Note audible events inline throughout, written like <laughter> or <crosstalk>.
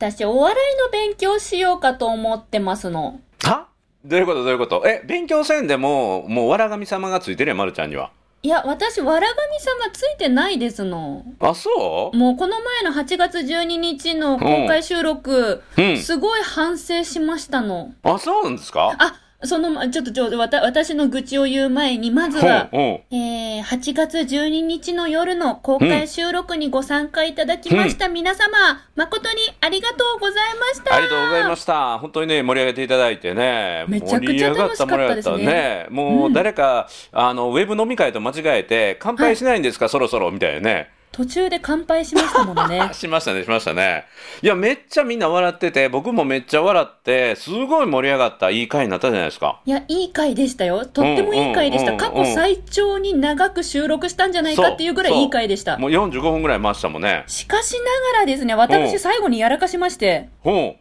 私、お笑いの勉強しようかと思ってますの。は？どういうこと？どういうこと？え、勉強せんでも、もう、わらがみ様がついてるやん、まるちゃんには。いや、私、わらがみ様ついてないですの。あ、そう？もうこの前の8月12日の公開収録、うんすごい反省しましたの。あ、そうなんですか？あ、そのま、ちょっとちょっとわた私の愚痴を言う前に、まずは、えー、8月12日の夜の公開収録にご参加いただきました皆様、誠にありがとうございました。うありがとうございました。本当にね、盛り上げていただいてね。めちゃくちゃ楽しかったですね盛り上がった盛り上がったもう、誰か、あの、ウェブ飲み会と間違えて、乾杯しないんですか、そろそろ、みたいなね。途中で乾杯しましたものねあ。<laughs> しましたね、しましたね。いや、めっちゃみんな笑ってて、僕もめっちゃ笑って、すごい盛り上がった、いい回になったじゃないですか。いや、いい回でしたよ。とってもいい回でした。うん過去最長に長く収録したんじゃないかっていうぐらいいい回でした。もう45分ぐらい回したもんね。しかしながらですね、うん私最後にやらかしまして、ほ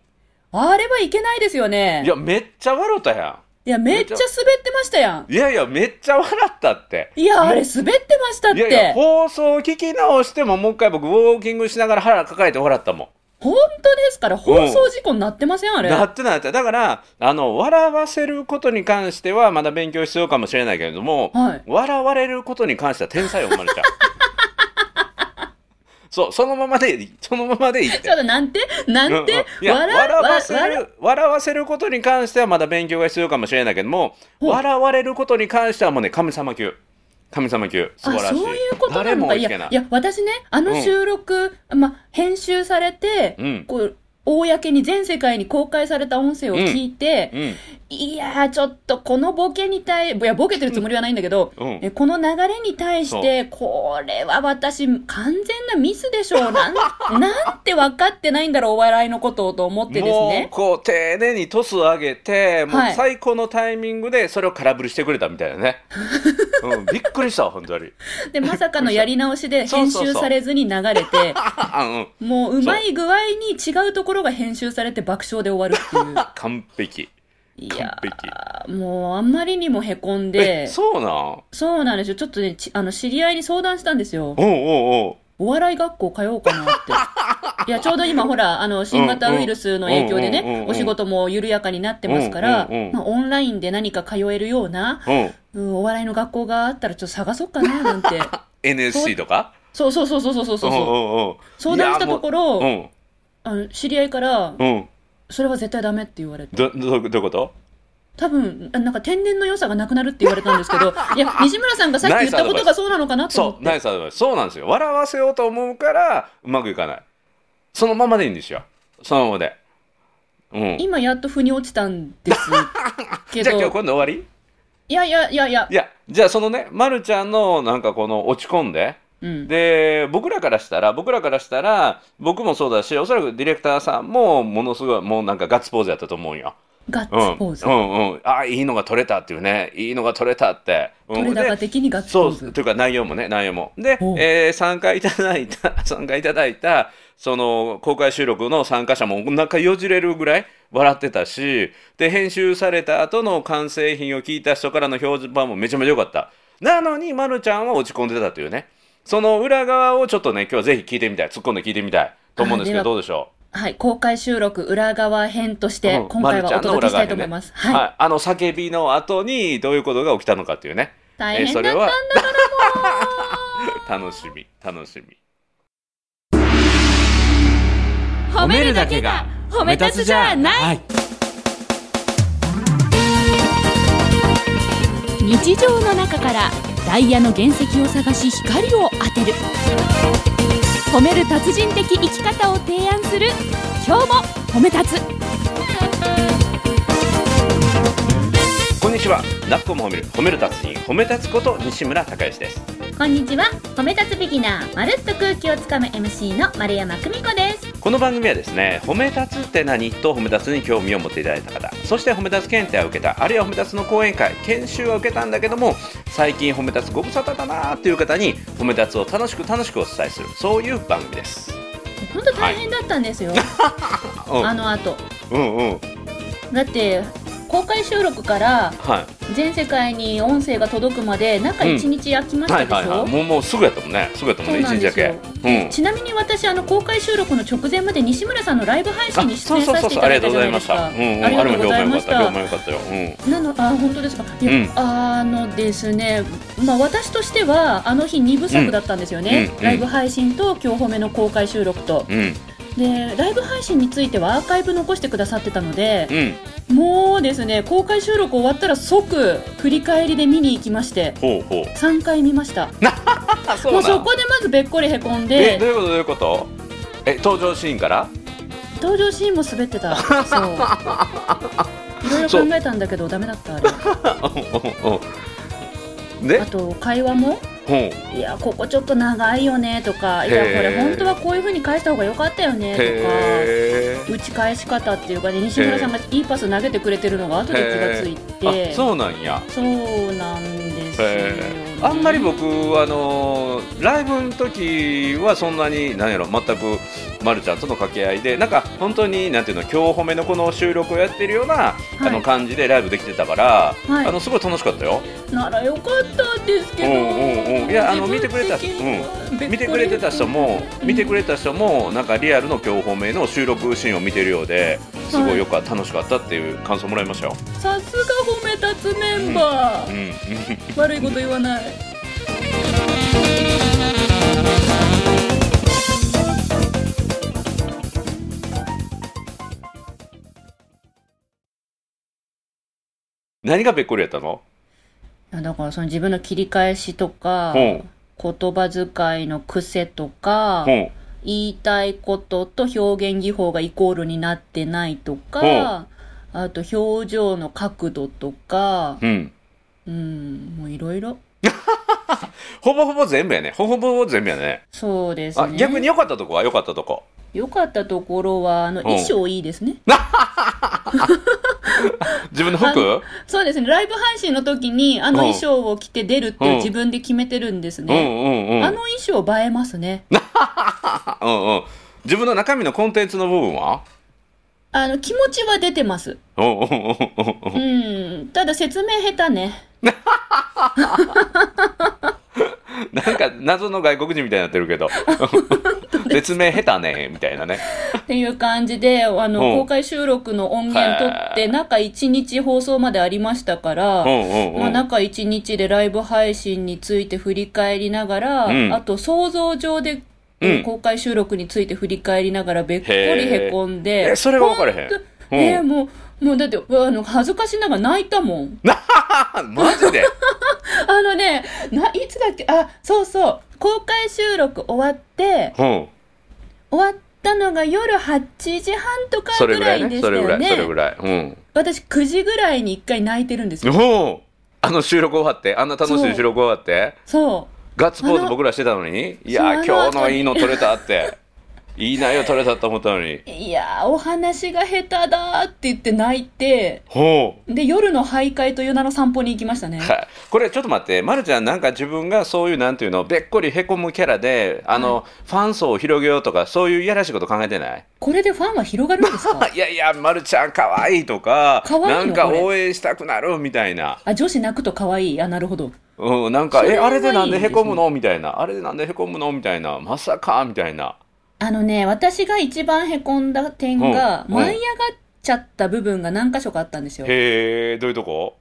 あれはいけないですよう。ね。いや、めっちゃ笑ったやいや、めっちゃ滑ってましたやん。ん。いやいや、めっちゃ笑ったって。いや、あれ滑ってましたっいやいや、て。放送聞き直しても、もう一回僕、ウォーキングしながら腹抱えて笑ったもん。本当ですか？ら、放送事故になってません？あれ。なってなってだからあの笑わせることに関してはまだ勉強必要かもしれないけれども、はい笑われることに関しては天才よ生まれちゃう <laughs> そうそのままでいいそのままでいいって。ちょっとなんて？なんて、うんうん。いや笑笑わせ笑る笑わせることに関してはまだ勉強が必要かもしれないけども笑われることに関してはもうね神様級。神様級。素晴らしい。あそういうことな誰のかいやいや私ねあの収録、ま編集されて、うん。こう公に全世界に公開された音声を聞いて、うんいやー、ちょっとこのボケに対、いや、ボケてるつもりはないんだけど、うん。えこの流れに対して、これは私、完全なミスでしょう。なん、<laughs> なんて分かってないんだろう、お笑いのことをと思ってですもうね。こう丁寧にトスを上げてもうはい。最高のタイミングでそれを空振りしてくれたみたいなね、<laughs> うん、びっくりしたわ本当に。で、まさかのやり直しで編集されずに流れて、もううまい具合に違うところが編集されて爆笑で終わるっていう。<laughs> 完璧いやもうあんまりにもへこんえで、そうなん？そうなんですよ。ちょっとね、ちあの、知り合いに相談したんですよ。おうおうおう。お笑い学校通おうかなって。<laughs> いや、ちょうど今ほら、あの、新型ウイルスの影響でねお仕事も緩やかになってますからまあオンラインで何か通えるような、うんうん。お笑いの学校があったらちょっと探そうかな、なんて。<laughs> NSC とか？そうそうそうそうそうそう相談したところあの、知り合いから、うんそれは絶対ダメって言われて。どどどういうこと？多分、あなんか天然の良さがなくなるって言われたんですけど、<laughs> いや、西村さんがさっき言ったことがそうなのかなと思そうって。ナイスアドバイスそうなんですよ。笑わせようと思うからうまくいかない。そのままでいいんですよ。そのままで。うん。今やっと腑に落ちたんですけ <laughs> じゃあ今日ど、今度終わり？いやいやいやいや。い、やじゃあそのね、ま、るちゃんのなんかこの落ち込んでうん。で僕らからしたら僕らからしたら僕もそうだしおそらくディレクターさんもものすごいもうなんかガッツポーズやったと思うんよ。ガッうん、ツポーズ。うんうんあいいのが撮れたっていうねいいのが撮れたって。うん取れ高で的にガッツそうポーズ。というか内容もね内容も。でえー参加いただいた <laughs> 参加いただいたその公開収録の参加者もお腹よじれるぐらい笑ってたしで編集された後の完成品を聞いた人からの表示版もめちゃめちゃ良かった。なのに、ま、るちゃんは落ち込んでたというねその裏側をちょっとね今日はぜひ聞いてみたい突っ込んで聞いてみたいと思うんですけどどうでしょう？はい、公開収録裏側編として、うん今回はお届けしたいと思います。まるちゃんねはい。あの叫びの後にどういうことが起きたのかっていうね。大変だったんだえー <laughs> それはから <laughs> 楽しみ、楽しみ。もう。褒めるだけが褒め立つじゃない。い日常の中からダイヤの原石を探し光を当てる。褒める達人的生き方を提案する。今日も褒め立つ。こんにちは。なっこも褒める、褒める達人、褒め立つこと西村孝之です。こんにちは褒め立つビギナーまるっと空気をつかむ MC の丸山久美子ですこの番組はですね、褒め立つって何？と褒め立つに興味を持っていただいた方、そして褒め立つ検定を受けた、あるいは褒め立つの講演会、研修は受けたんだけども、最近褒め立つご無沙汰だなーっていう方に、褒め立つを楽しく楽しくお伝えする、そういう番組です。本当大変だったんですよ、<laughs> うん、あの後うんうん。だって公開収録からはい。全世界に音声が届くまで中1日空きましたでしょ、はいはいはい。もうもうすぐやったもんね。すぐやったもんね、一日だけ。うんちなみに私あの公開収録の直前まで西村さんのライブ配信に出演させていただいたじゃないですした。か。うんうん、ありがとうございましあれたも評判良かった。評判良かったよ。うん。なのあ本当ですか？いや、うんあのですね、まあ、私としてはあの日2部作だったんですよね、うんうんライブ配信と今日褒めの公開収録とうんでライブ配信についてはアーカイブ残してくださってたのでうん。もうですね公開収録終わったら即振り返りで見に行きましてほうほう。3回見ました。<laughs> あ、そもうそこでまずべっこりへこんえ、どうでいうことどういうこと？え、登場シーンから？登場シーンも滑ってた。そう。<laughs> いろいろ考えたんだけどダメだった。あれ。<laughs> あ、と会話も？ほう。いやここちょっと長いよねとかいやこれ本当はこういう風に返した方が良かったよねとかへ打ち返し方っていうかね西村さんがいいパス投げてくれてるのが後で気がついえ。てあ、そうなんや。そうなんですよ、へねえ、あんまり僕あのーライブの時はそんなに何やろ全くまるちゃんとの掛け合いでなんか本当になんていうの今日褒めのこの収録をやってるような、あの感じでライブできてたから、はいあのすごい楽しかったよ。ならよかったんですけど、うんうんうんいやあの見てくれた自分的にはべっこり見てくれてた人も見てくれた人もなんかリアルの今日褒めの収録シーンを見てるようですごいよく楽しかったっていう感想もらいましたよ。さすが褒め立つメンバー、うん。うん。悪いこと言わない。何がべっこりやったの？だからその自分の切り返しとか、うん言葉遣いの癖とか、うん言いたいことと表現技法がイコールになってないとか、あと表情の角度とか、うん。うん、もういろいろ。<laughs> ほぼほぼ全部やね。ほぼほぼ全部やね。そうですね。あ逆に良かったとこは良かったとこ。良かったところは、あの、ん衣装いいですね。<laughs> 自分の服？そうですね。ライブ配信の時に、あの衣装を着て出るって自分で決めてるんですうんね。あの衣装映えますね。<laughs> うんうん。自分の中身のコンテンツの部分は？あの、気持ちは出てます。うん。ただ説明下手ね。<laughs> <laughs> なんか謎の外国人みたいになってるけど。説明下手ねみたいなね。っていう感じで、あの、うん。公開収録の音源取って、中1日放送までありましたから、うんうんうん。まあ、中1日でライブ配信について振り返りながら、うん。あと想像上で、うん。公開収録について振り返りながらべっこりへこんで、えそれが分かれへん。えーもう、もうだって、あの、恥ずかしながら泣いたもん。<laughs> マジで？<laughs> あのね、な、いつだっけ、あ、そうそう、公開収録終わって、うん。終わったのが夜8時半とかそれぐらいね。ぐらいでしそれぐらい。たよね。それぐらい。うん。私9時ぐらいに1回泣いてるんですよ。うん。あの収録終わって、あんな楽しい収録終わって、そう。ガッツポーズ僕らしてたのに、いや今日のいいの撮れたって、いい内容撮れたと思ったのに。いやー、お話が下手だって言って泣いて、ほう。で、夜の徘徊という名の散歩に行きましたね。はいこれちょっと待って、ま、るちゃん、なんか自分がそういうなんていうの、べっこりへこむキャラで、あの、ファン層を広げようとか、そういういやらしいこと考えてない？これでファンは広がるんですか？<laughs> いやいや、まるちゃん、かわいいとか、いの？なんか応援したくなるみたいな。あ、女子泣くと可愛い？あ、なるほど。うん、なんか、え、あれでなんでへこむの？みたいな。あれでなんでへこむの？みたいな。まさかみたいな。あのね、私が一番へこんだ点が、うん舞い上がっちゃった部分が何箇所かあったんですよ。へえ、どういうとこ？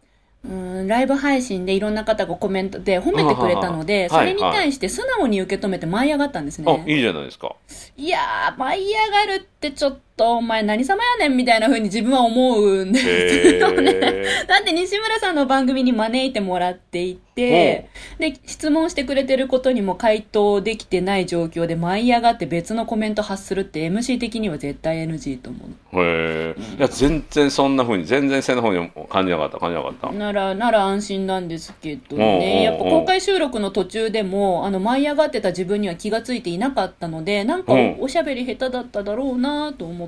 うんライブ配信でいろんな方がコメントで褒めてくれたので、うんそれに対して素直に受け止めて舞い上がったんですあ、ね。いいじゃないですか。いやー、舞い上がるってちょっと、お前何様やねんみたいな風に自分は思うんですへよね。え。<laughs> だって西村さんの番組に招いてもらっていて、で、質問してくれてることにも回答できてない状況で舞い上がって別のコメント発するって MC 的には絶対 NG と思う。へえ。いや、全然そんな風に、全然背の方に感じなかった、感じなかった。なら、なら安心なんですけどうんうんうんね。やっぱ公開収録の途中でも、あの、舞い上がってた自分には気がついていなかったので、なんかうんおしゃべり下手だっただろうなと思って、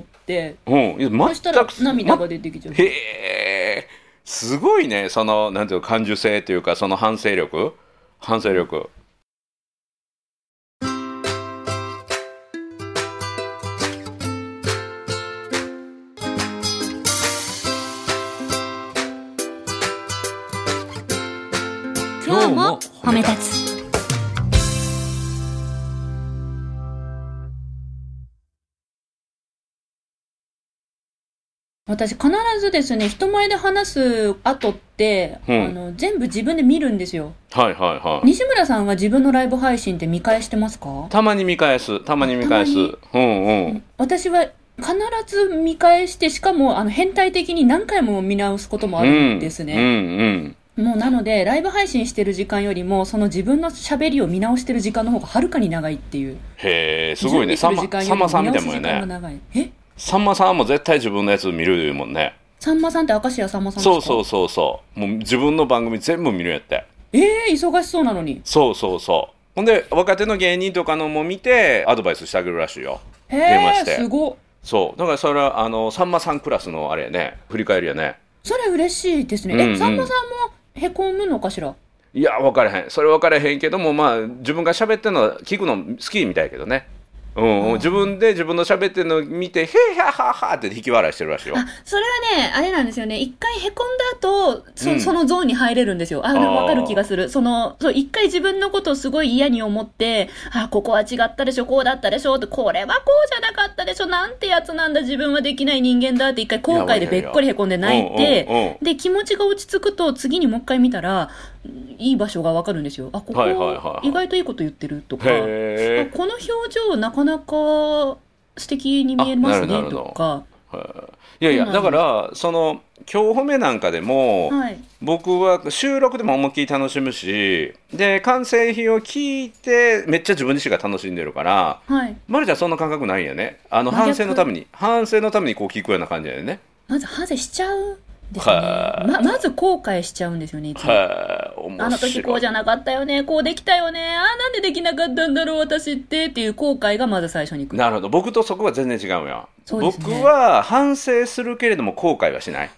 うん。いや、そしたら全く、涙が出てきちゃう。へえ。すごいね、その、なんていうか、感受性というか、その反省力反省力。今日も褒め立つ私必ずですね、人前で話す後って、うんあの、全部自分で見るんですよ。はいはいはい。西村さんは自分のライブ配信って見返してますか？たまに見返す。たまに見返す。うんうん。私は必ず見返して、しかも、あの、変態的に何回も見直すこともあるんですね。うんうん。もうなので、ライブ配信してる時間よりも、その自分の喋りを見直してる時間の方がはるかに長いっていう。へえ、すごいね。さまさんみたいもんやね。え？さんまさんも絶対自分のやつ見るもんね。さんまさんって明石家さんまさんですか？そうそうそうそう。もう自分の番組全部見るんやって。ええ忙しそうなのに。そうそうそう。ほんで、若手の芸人とかのも見て、アドバイスしてあげるらしいよ。へえすごっ。そう。だからそれは、あの、さんまさんクラスのあれやね、振り返りやね。それ嬉しいですね。うんうんえ、さんまさんもへこむのかしら？いや、分からへん。それ分からへんけども、まあ、自分が喋ってるのは聞くの好きみたいやけどね。うんうん、自分で自分の喋ってるのを見て、へーはははって引き笑いしてるらしいよ。あ、それはね、あれなんですよね。一回へこんだ後、そ,、うんそのゾーンに入れるんですよ。あ、なんかあーわかる気がする。その、そう、一回自分のことをすごい嫌に思って、あ、ここは違ったでしょ、こうだったでしょ、って、これはこうじゃなかったでしょ、なんてやつなんだ、自分はできない人間だって一回後悔でべっこりへこんで泣いて、で、気持ちが落ち着くと、次にもう一回見たら、いい場所がわかるんですよ。あ、ここ、意外といいこと言ってるとか。この表情なかなか素敵に見えますねとか。え。いやいや、だから、その、今日褒めなんかでも、はい。僕は収録でも思いっきり楽しむし、で、完成品を聞いて、めっちゃ自分自身が楽しんでるから、はい。まるちゃんそんな感覚ないんやね。あの、反省のために、反省のためにこう聞くような感じだよね。まず反省しちゃうですね。はい。ま、まず後悔しちゃうんですよね、いつも。あの時こうじゃなかったよね、こうできたよね、あーなんでできなかったんだろう、私って、っていう後悔がまず最初に来る。なるほど。僕とそこは全然違うよ、ね。僕は反省するけれども後悔はしない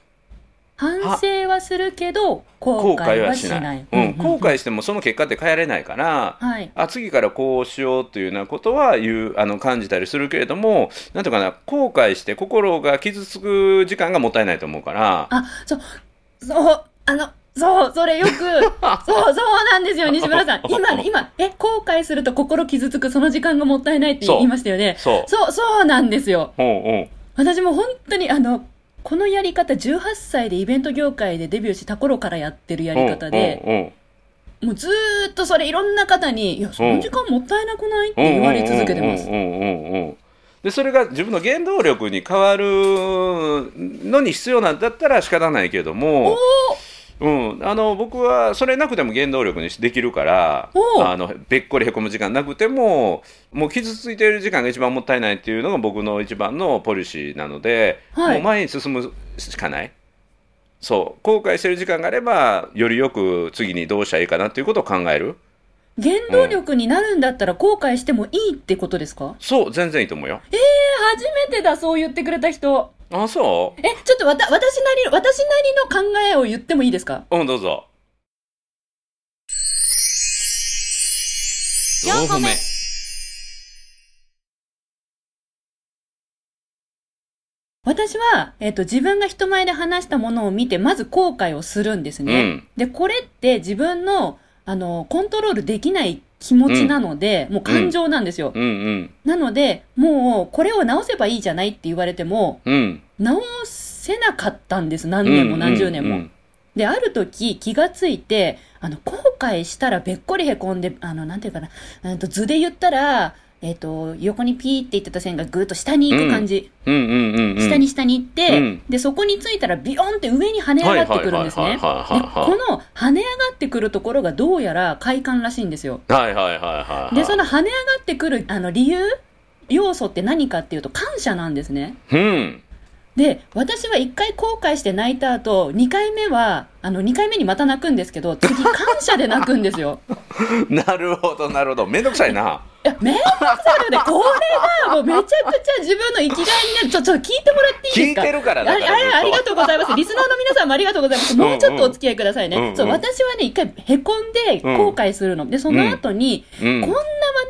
反省はするけど、後後悔悔はしないい。うん、後悔してもその結果って変えられないから、はい。あ次からこうしようというようなことは言うあの感じたりするけれどもなんとかな後悔して心が傷つく時間がもったいないと思うからあ、そう、そう、あの、そう、それよく、<laughs> そう、そうなんですよ、西村さん。今、今、え、後悔すると心傷つく、その時間がもったいないって言いましたよね。そうそう、そうなんですよ。うんうん私も本当に、あの、このやり方、18歳でイベント業界でデビューした頃からやってるやり方で、もうずーっとそれいろんな方に、いや、その時間もったいなくない？って言われ続けてます。でそれが自分の原動力に変わるのに必要なんだったら仕方ないけども、うん、あの僕はそれなくても原動力にできるからあのべっこりへこむ時間なくてももう傷ついている時間が一番もったいないっていうのが僕の一番のポリシーなので、はい。もう前に進むしかない。そう。後悔してる時間があればよりよく次にどうしたらいいかなっていうことを考える。原動力になるんだったら後悔してもいいってことですか？そう。全然いいと思うよ。えー、初めてだ、そう言ってくれた人。あそう？え、ちょっとわた、私なり、私なりの考えを言ってもいいですか？うん、どうぞ。4個目私は、えっ、と、自分が人前で話したものを見て、まず後悔をするんですね。うんで、これって自分の、あの、コントロールできない気持ちなので、もう感情なんですよ。うんうん。なので、もう、これを直せばいいじゃないって言われても、うん。直せなかったんです。何年も何十年も。うんで、ある時気がついて、あの、後悔したらべっこりへこんで、あの、なんていうかな、うんと図で言ったら、えっ、と、横にピーって言ってた線がぐーっと下に行く感じ。うんうんうんうん。下に下に行って、うんで、そこについたらビヨンって上に跳ね上がってくるんですね。この跳ね上がってくるところがどうやら快感らしいんですよ。はいはいはいはいはい。で、その跳ね上がってくる、あの、理由要素って何かっていうと感謝なんですね。うん。で、私は一回後悔して泣いた後、二回目は、あの、二回目にまた泣くんですけど、次感謝で泣くんですよ。<laughs> なるほどなるほど。めんどくさいな。いや、めんどくさいので、これがもうめちゃくちゃ自分の生きがいになる。ちょ、ちょ、聞いてもらっていいですか？聞いてるからだからずっとありがとうございます。リスナーの皆さんもありがとうございます。もうちょっとお付き合いくださいね。うんうんそう、私はね、一回へこんで後悔するの。で、その後に、うんこんな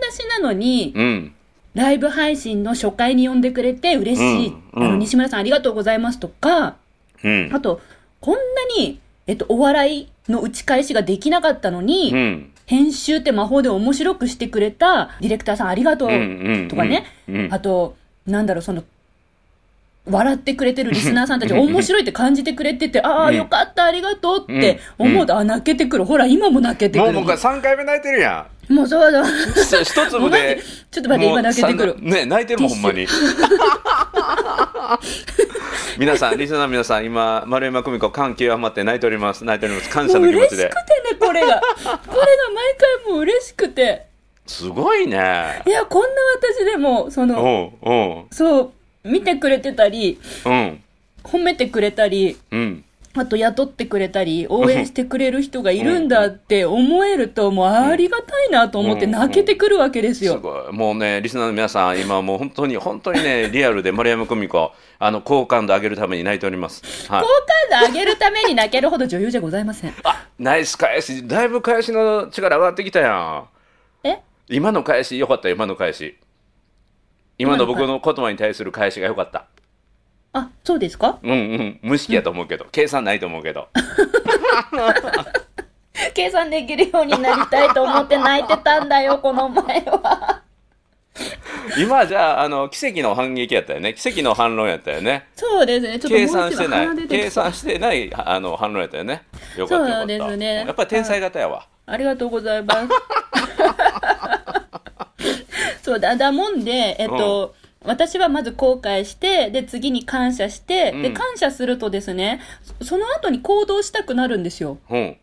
私なのに、うん。ライブ配信の初回に呼んでくれて嬉しい。うんうんあの、西村さんありがとうございますとか、うん。あと、こんなに、えっと、お笑いの打ち返しができなかったのに、うん。編集って魔法で面白くしてくれたディレクターさんありがとうとかね。うんあと、なんだろう、その、笑ってくれてるリスナーさんたち、<laughs> 面白いって感じてくれてて、ああ、うんよかった、ありがとうってうん思うと、あ、泣けてくる。ほら、今も泣けてくる。もうもう3回目泣いてるやんもうそうだ。一粒で。てちょっと待って、今泣けてくる。ね泣いてるもんほんまに。皆さんリスナーの皆さん今丸山久美子感極まって泣いております。泣いております。感謝の気持ちで。嬉しくてね、これが。これが毎回もう嬉しくて。すごいね。いや、こんな私でも、その、うんうん。そう、見てくれてたり、うん。褒めてくれたり、うんあと雇ってくれたり、応援してくれる人がいるんだって思えると、もうありがたいなと思ってうん。泣けてくるわけですすよ。ごい。もうねリスナーの皆さん今もう本当に本当にね <laughs> リアルで丸山久美子あの好感度上げるために泣いております。はい。好感度上げるために泣けるほど女優じゃございません。あナイス返し。だいぶ返しの力上がってきたやん。え？今の返しよかった今の返し。今の僕今の言葉に対する返しがよかったあ、そうですか？うんうん。無意識やと思うけど、計算ないと思うけど。<laughs> 計算できるようになりたいと思って泣いてたんだよ、<laughs> この前は。今じゃああの奇跡の反撃やったよね。奇跡の反論やったよね。そうですね。ちょっと計算してない。計算してないあの反論やったよね。よかったそうですね。やっぱり天才型やわ、ありがとうございます。<laughs> そうだ、だもんで、えっと、私はまず後悔して、で、次に感謝して、で、うん。感謝するとですね、そその後に行動したくなるんですよ。う。ん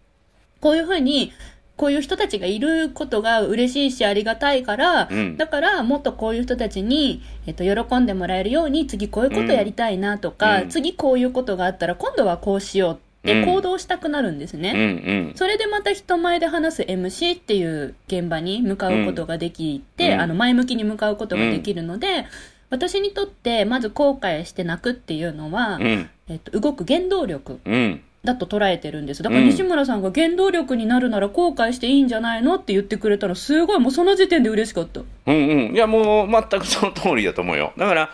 こういうふうに、こういう人たちがいることが嬉しいしありがたいから、うん。だからもっとこういう人たちに、えっと、喜んでもらえるように次こういうことやりたいなとか、うん。次こういうことがあったら今度はこうしようって行動したくなるんですね。うんうん。それでまた人前で話す MC っていう現場に向かうことができて、うん。あの前向きに向かうことができるので、私にとってまず後悔して泣くっていうのは、うん。えっと、動く原動力うん。だと捉えてるんです。だからうん西村さんが原動力になるなら後悔していいんじゃないのって言ってくれたらすごいもうその時点で嬉しかった。うんうん。いやもう全くその通りだと思うよ。だから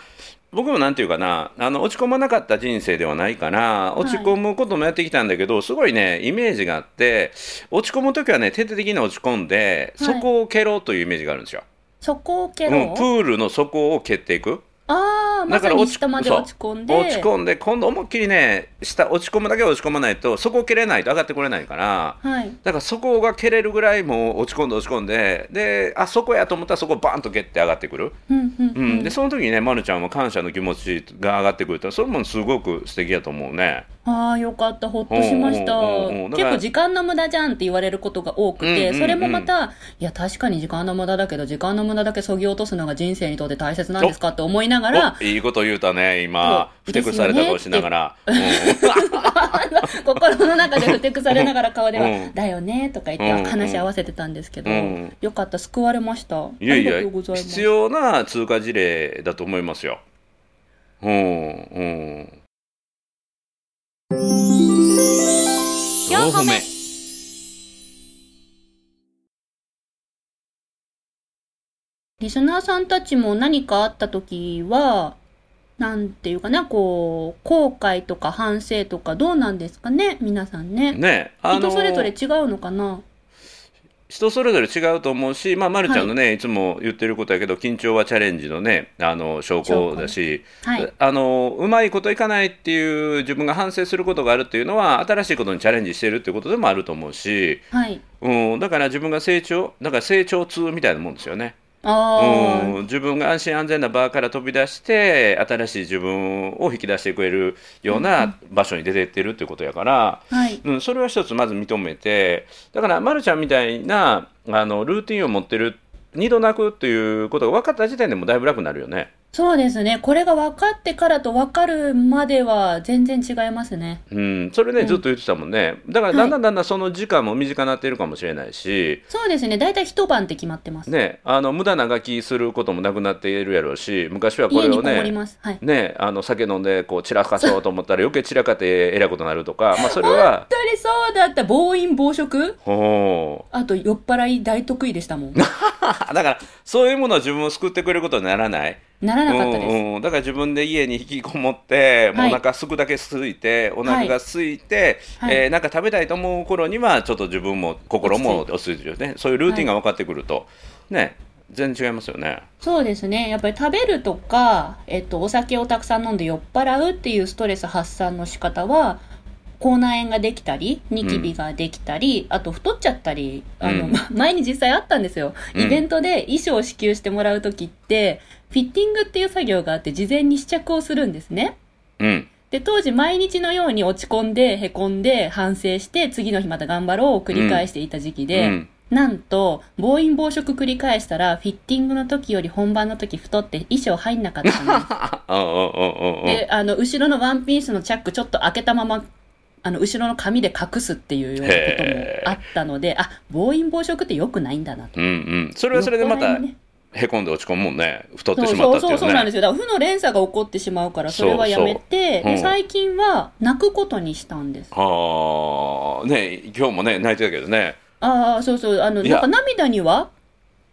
僕もなんていうかなあの落ち込まなかった人生ではないから落ち込むこともやってきたんだけど、すごいねイメージがあって落ち込む時はね徹底的に落ち込んで、はい。そこを蹴ろうというイメージがあるんですよ、そこを蹴う？ん、ろう。プールの底を蹴っていくああ、まさに下まで落ち込んで。落ち込んで今度思いっきりね下落ち込むだけは落ち込まないとそこを蹴れないと上がってこれないからはい。だからそこが蹴れるぐらいもう落ち込んで落ち込んでであそこやと思ったらそこをバンと蹴って上がってくる、うんうんううんん。でその時にね、ま、るちゃんも感謝の気持ちが上がってくるとそれもすごく素敵やと思うね。ああ、よかった。ほっとしました。結構時間の無駄じゃんって言われることが多くて、それもまた、いや、確かに時間の無駄だけど、時間の無駄だけそぎ落とすのが人生にとって大切なんですかって思いながら、おいいこと言うたね今。ふてくされた顔しながら、心の中でふてくされながら顔では、うん。だよねとか言って話し合わせてたんですけど、うん。よかった、救われました。あいやいや。必要な通過事例だと思いますよ。うんうん4歩目リスナーさんたちも何かあった時は、なんていうかな、こう、後悔とか反省とかどうなんですかね、皆さんね。ねあ人それぞれ違うのかな人それぞれ違うと思うし、まあ、ま、るちゃんのね、い、つも言ってることやけど緊張はチャレンジのねあの証拠だし、はい。あのうまいこといかないっていう自分が反省することがあるっていうのは新しいことにチャレンジしてるっていうことでもあると思うし、はい。うん、だから自分が成長だから成長痛みたいなもんですよね。あうん、自分が安心安全な場から飛び出して新しい自分を引き出してくれるような場所に出てってるっていうことやから、あ。はい。うん、それは一つまず認めてだから、ま、るちゃんみたいなあのルーティンを持ってる二度泣くっていうことが分かった時点でもだいぶ楽になるよね。そうですね。これが分かってからと分かるまでは全然違いますね。うん、それね、うんずっと言ってたもんねだからだんだんだんだんその時間も短くなっているかもしれないし、そうですね。だいたい一晩って決まってます。ね、あの無駄な書きすることもなくなっているやろうし昔はこれをねこもります。はい。ね、あの酒飲んでこう散らかそうと思ったら余計散らかってえらいことになるとか、まあ、それは本当にそうだった。暴飲暴食？ほうあと酔っ払い大得意でしたもん。<laughs> だからそういうものを自分を救ってくれることにならない？ならなかったです。うんうん、だから自分で家に引きこもって、もうはいお腹すくだけ空いてお腹が空いて、はい。えーなんか食べたいと思う頃にはちょっと自分も心も落ち着いて。ね。そういうルーティンが分かってくると、ね全然違いますよね。そうですね。やっぱり食べるとか、えっと、お酒をたくさん飲んで酔っ払うっていうストレス発散の仕方は、口内炎ができたり、ニキビができたり、あと太っちゃったり、あの、うんま前に実際あったんですよ。うんイベントで衣装を支給してもらうときって、フィッティングっていう作業があって、事前に試着をするんですね。うん。で、当時毎日のように落ち込んで、凹んで、反省して、次の日また頑張ろうを繰り返していた時期で、うんなんと、暴飲暴食繰り返したら、フィッティングの時より本番の時太って衣装入んなかったんです。で、あの、後ろのワンピースのチャックちょっと開けたまま、あの、後ろの紙で隠すっていうようなこともあったので、あ、暴飲暴食って良くないんだなと。うんうん。それはそれでまたへこんで落ち込むもんね。太ってそうしまったそうっていうね。そうそうなんですよ。だから負の連鎖が起こってしまうから、それはやめて、そうそううんで、最近は泣くことにしたんです。ああ、ね今日もね、泣いてたけどね。ああ、そうそう、あの、なんか涙には、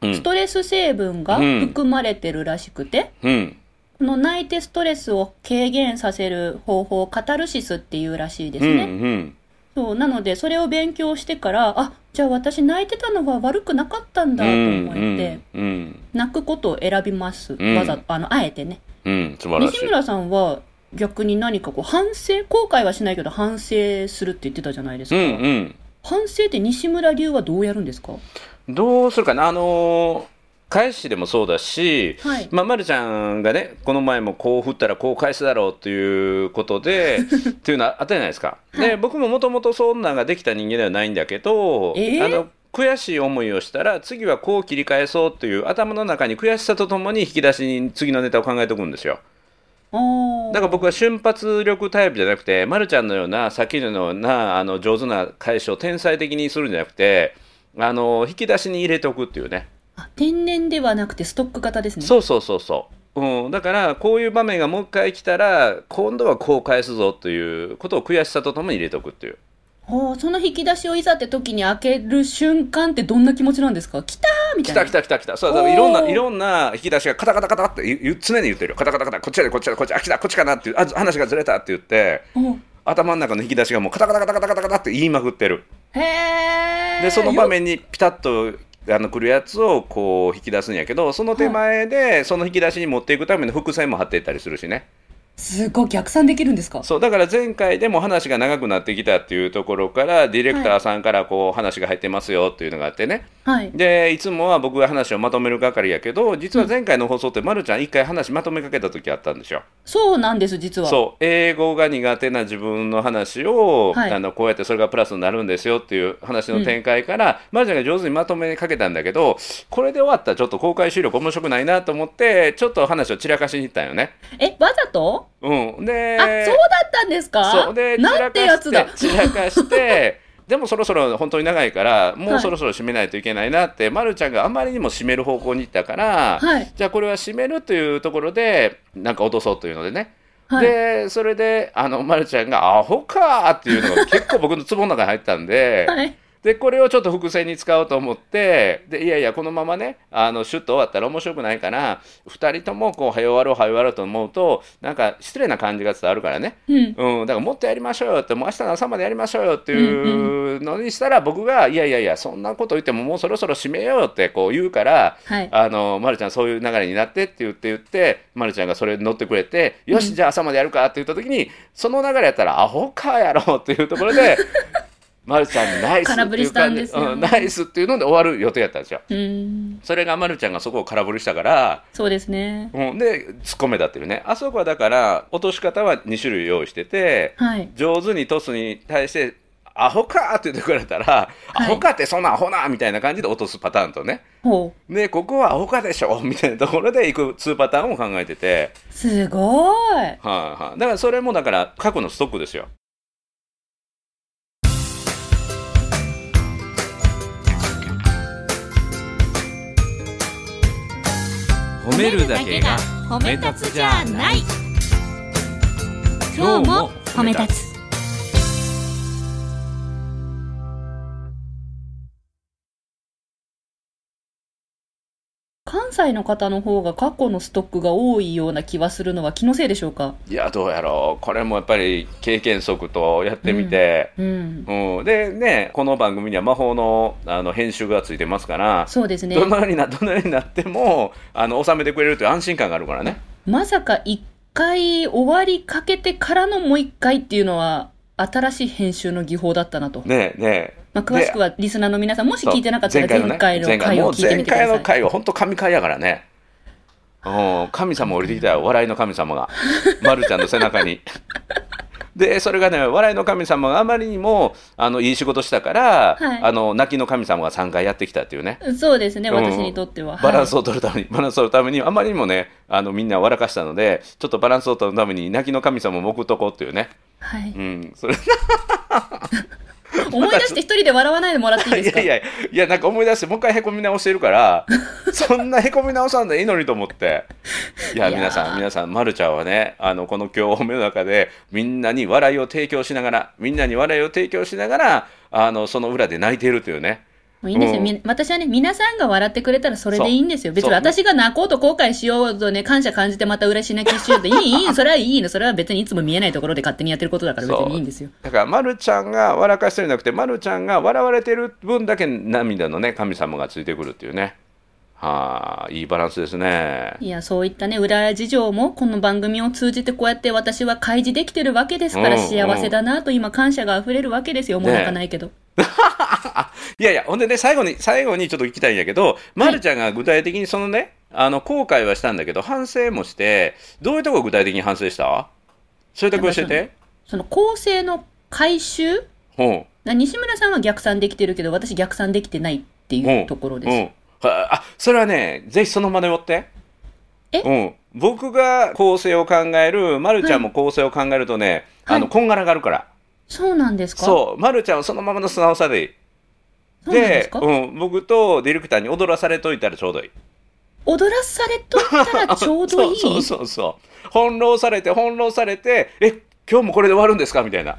うんス。トレス成分がうん含まれてるらしくて、うん。この泣いてストレスを軽減させる方法をカタルシスっていうらしいですうん。ね。うん。そう、なので、それを勉強してから、あ、じゃあ私泣いてたのは悪くなかったんだと思って、うん。泣くことを選びます。うんわざ、あの、あえてね。うん。素晴らしい西。村さんは、逆に何かこう、反省、後悔はしないけど反省するって言ってたじゃないですうか。んうん。反省って西村流はどうやるんですか？どうするかな、あのー返しでもそうだし、はい。まあ、まるちゃんがね、この前もこう振ったらこう返すだろうっていうことで、<laughs> っていうのはあったじゃないですか。で、僕ももともとそんなんができた人間ではないんだけど、えー？あの、悔しい思いをしたら、次はこう切り返そうっていう頭の中に悔しさとともに引き出しに次のネタを考えておくんですよ。だから僕は瞬発力タイプじゃなくて、まるちゃんのような、さっきのような、あの、上手な返しを天才的にするんじゃなくて、あの、引き出しに入れておくっていうね。あ天然ではなくてストック型ですね。そうそうそうそう。うん、だからこういう場面がもう一回来たら今度はこう返すぞということを悔しさとともに入れておくっていう。はあ、その引き出しをいざって時に開ける瞬間ってどんな気持ちなんですか？来たーみたいな。来た来た来た来た。そうだからいろんおーないろんな引き出しがカタカタカタって言う常に言ってるよ。カタカタカタこっちやでこっちやでこっちやあ来たこっちかなっていうあ話がずれたって言ってお頭の中の引き出しがもうカタカタカタカタカタカタって言いまくってる。へー。でその場面にピタッとあの来るやつをこう引き出すんやけどその手前でその引き出しに持っていくための伏線も張っていったりするしね。すごい逆算できるんですか？そうだから前回でも話が長くなってきたっていうところからディレクターさんからこう話が入ってますよっていうのがあってねはい。でいつもは僕が話をまとめる係やけど実は前回の放送ってまるちゃん一回話まとめかけた時あったんですよ。そうなんです、実は。そう英語が苦手な自分の話を、はいあのこうやってそれがプラスになるんですよっていう話の展開から、まるちゃんが上手にまとめかけたんだけどこれで終わったらちょっと公開収録面白くないなと思ってちょっと話を散らかしに行ったんよね。え、わざと、うん、であ、そうだったんですか？そうでなんてやつだ。散らかして散らかして <laughs> でもそろそろ本当に長いからもはいうそろそろ締めないといけないなって、まるちゃんがあまりにも締める方向に行ったから、はい。じゃあこれは締めるというところでなんか落とそうというのでね、はい。でそれであの、ま、るちゃんが「アホか!」っていうのが結構僕のツボの中に入ったんで。はい。でこれをちょっと伏線に使おうと思ってでいやいやこのままねあのシュッと終わったら面白くないから2人ともこう早終わろう早終わろうと思うとなんか失礼な感じが伝わるからねうん。うん、だからもっとやりましょうよってもう明日の朝までやりましょうよっていうのにしたら僕がいやいやいやそんなこと言ってももうそろそろ締めようよってこう言うからはい。あの、ま、るちゃんそういう流れになってって言って言って、ま、るちゃんがそれに乗ってくれてよしじゃあ朝までやるかって言った時にその流れやったらアホかやろうっていうところで <laughs> まるちゃんナイスっていう感じですようん、ナイスっていうので終わる予定やったんですよ。それがまるちゃんがそこを空振りしたからそうですね。うん、で突っ込めたっていうねあそこはだから落とし方は2種類用意しててはい。上手にトスに対して「アホか!」って言ってくれたら「アホかってそんなアホな!」みたいな感じで落とすパターンとね。でここはアホかでしょみたいなところでいく2パターンを考えてて、すごい。はいはい、だからそれもだから過去のストックですよ。褒めるだけが褒め立つじゃない。今日も褒め立つ関西の方の方が過去のストックが多いような気はするのは気のせいでしょうか？いやどうやろう。これもやっぱり経験則とやってみて、うん。うん。でねこの番組には魔法のあの編集がついてますから、そうですね。ど。のようにな <laughs> どのようになってもあの収めてくれるという安心感があるからね。まさか一回終わりかけてからのもう一回っていうのは、新しい編集の技法だったなと。ねえねえまあ、詳しくはリスナーの皆さん、もし聞いてなかったら前回の前回を聞いてみてください。前回の回は本当神回やからね。うん、神様降りてきたよ、笑いの神様が。まるちゃんの背中に。<laughs> で、それがね、笑いの神様があまりにも、あの、いい仕事したから、はいあの、泣きの神様が3回やってきたっていうね。そうですね、うん私にとっては。バランスはいを取るために、バランスを取るために、あまりにもね、あの、みんな笑かしたので、ちょっとバランスを取るために、泣きの神様も置くとこっていうね。はいうん、それ、<laughs> 思い出して一人で笑わないでもらっていいですか？いやいやいやなんか思い出してもう一回へこみ直してるから <laughs> そんなへこみ直さんでいいのにと思って。いや皆さん皆さんまるちゃんはねあのこの今日褒めの中でみんなに笑いを提供しながらみんなに笑いを提供しながらあのその裏で泣いているというねもういいんですよ。うんみ私はね、皆さんが笑ってくれたらそれでいいんですよ。別に私が泣こうと後悔しようとね、感謝感じてまた嬉し泣きしようと、いい、いい、それはいいの。それは別にいつも見えないところで勝手にやってることだから別にいいんですよ。だから、ま、るちゃんが笑かしてるんじゃなくて、ま、るちゃんが笑われてる分だけ涙のね神様がついてくるっていうねはあいいバランスですねいや、そういったね、裏事情も、この番組を通じてこうやって私は開示できてるわけですから、うん幸せだなと今感謝が溢れるわけですよ。もうかないけど。<laughs> いやいや、ほんでね、最後に、最後にちょっと聞きたいんやけど、まるちゃんが具体的にそのね、あの、後悔はしたんだけど、反省もして、どういうところ具体的に反省した？それだけ教えて。その構成の回収？うん。な西村さんは逆算できてるけど、私逆算できてないっていうところです。あ、それはね、ぜひその真似をって。え？うん。僕が構成を考える、まるちゃんも構成を考えるとね、はいあの、こんがらがるから。そうなんですか？そう。まるちゃんはそのままの素直さでいい。でうん、僕とディレクターに踊らされといたらちょうどいい。踊らされとったらちょうどいい？<laughs> そうそうそうそう翻弄されて翻弄されてえ今日もこれで終わるんですか？みたいな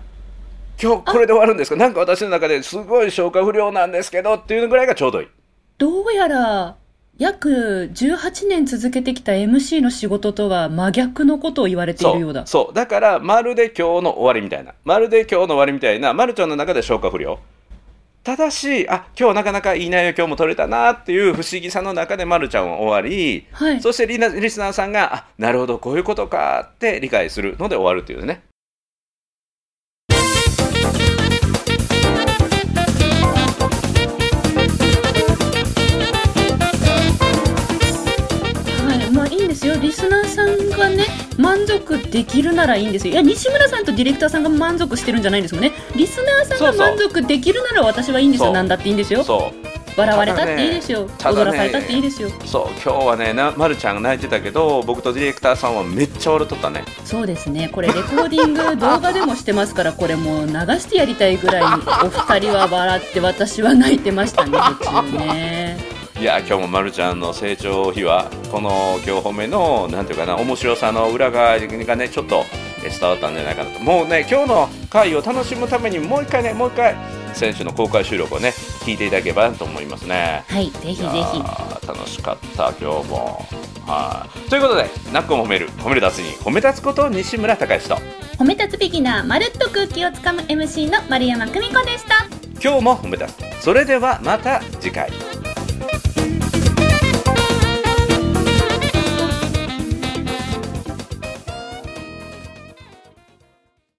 今日これで終わるんですか？なんか私の中ですごい消化不良なんですけどっていうぐらいがちょうどいいどうやら、約18年続けてきた MC の仕事とは真逆のことを言われているようだ。そうだからまるで今日の終わりみたいな。まるで今日の終わりみたいな。まるちゃんの中で消化不良。ただしあ今日なかなかいい内容今日も取れたなっていう不思議さの中でまるちゃんは終わり、はい。そしてリナリスナーさんがあなるほどこういうことかって理解するので終わるっていうねですよ。リスナーさんがね、満足できるならいいんですよ。いや、西村さんとディレクターさんが満足してるんじゃないんですもんね。リスナーさんが満足できるなら私はいいんですよ。なんだっていいんですよ。笑われたっていいですよ。ね踊らされたっていいですよ。そう今日はねな、ま、るちゃんが泣いてたけど僕とディレクターさんはめっちゃ笑っとったねそうですね。これレコーディング動画でもしてますから、これもう流してやりたいぐらいにお二人は笑って私は泣いてましたね、途中ね。いや今日もまるちゃんの成長秘話この今日褒めのなんていうかな面白さの裏側がねちょっとえ伝わったんじゃないかなともうね今日の回を楽しむためにもう一回ねもう一回選手の公開収録をね聞いていただければと思いますね。はい、ぜひぜひ。ー楽しかった今日も。はい。ということでナックを褒める褒める達人褒め立つこと西村隆之と。褒め立つビギナー、まるっと空気をつかむ MC の丸山久美子でした。今日も褒め立つ。それではまた次回